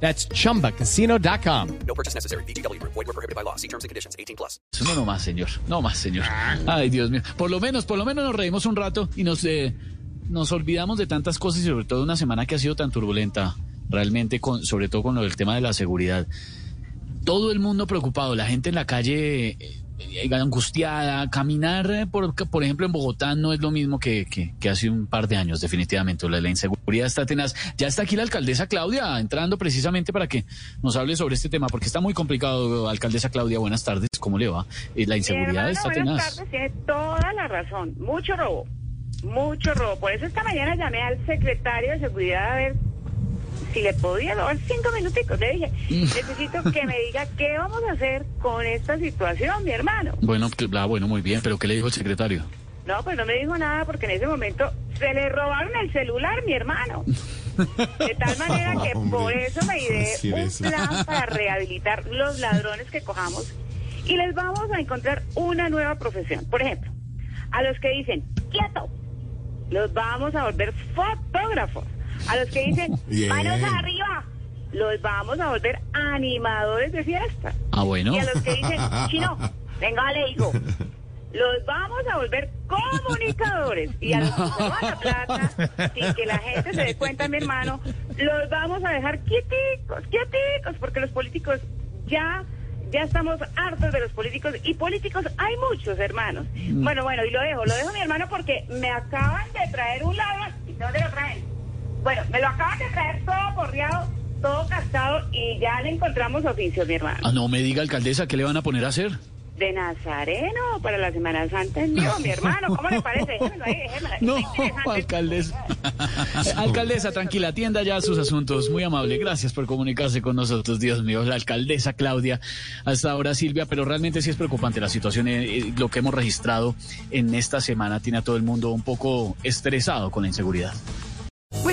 That's chumbacasino.com. No purchase necessary. BGW. Void were prohibited by law. See terms and conditions. 18 plus. No, no más, señor. No más, señor. Ay, Dios mío. Por lo menos, por lo menos nos reímos un rato y nos, eh, nos olvidamos de tantas cosas y sobre todo una semana que ha sido tan turbulenta, realmente, con, sobre todo con lo del tema de la seguridad. Todo el mundo preocupado, la gente en la calle eh, angustiada. Caminar, eh, por, por ejemplo, en Bogotá no es lo mismo que, que, que hace un par de años, definitivamente. La, la inseguridad está tenaz. Ya está aquí la alcaldesa Claudia entrando precisamente para que nos hable sobre este tema, porque está muy complicado, alcaldesa Claudia. Buenas tardes, ¿cómo le va? Eh, la inseguridad Hermano, está buenas tenaz. tardes, tiene toda la razón. Mucho robo, mucho robo. Por eso esta mañana llamé al secretario de Seguridad a ver si le podía robar cinco minuticos. Le dije, Mm. necesito que me diga qué vamos a hacer con esta situación, mi hermano. Bueno, ah, bueno, muy bien, pero ¿qué le dijo el secretario? No, pues no me dijo nada porque en ese momento se le robaron el celular, mi hermano. De tal manera que por eso me ideé un plan para rehabilitar los ladrones que cojamos y les vamos a encontrar una nueva profesión. Por ejemplo, a los que dicen, quieto, los vamos a volver fotógrafos. A los que dicen, Bien. manos arriba, los vamos a volver animadores de fiesta. Ah, bueno. Y a los que dicen, chino, venga, le digo, los vamos a volver comunicadores. Y a los que roban la plata, sin que la gente se dé cuenta, mi hermano, los vamos a dejar quieticos, quieticos, porque los políticos ya, ya estamos hartos de los políticos. Y políticos hay muchos, hermanos. Bueno, bueno, y lo dejo, lo dejo, mi hermano, porque me acaban de traer un ladrón. ¿Y dónde lo traen? Bueno, me lo acaban de traer todo porreado, todo gastado, y ya le encontramos oficio, mi hermano. Ah, no me diga, alcaldesa, ¿qué le van a poner a hacer? De Nazareno para la Semana Santa en Dios, mi hermano. ¿Cómo le parece? Déjemelo ahí, déjemelo ahí. No, alcaldesa. alcaldesa, tranquila, atienda ya sus asuntos. Muy amable. Gracias por comunicarse con nosotros, Dios mío. La alcaldesa Claudia, hasta ahora Silvia, pero realmente sí es preocupante la situación. eh, eh, lo que hemos registrado en esta semana tiene a todo el mundo un poco estresado con la inseguridad.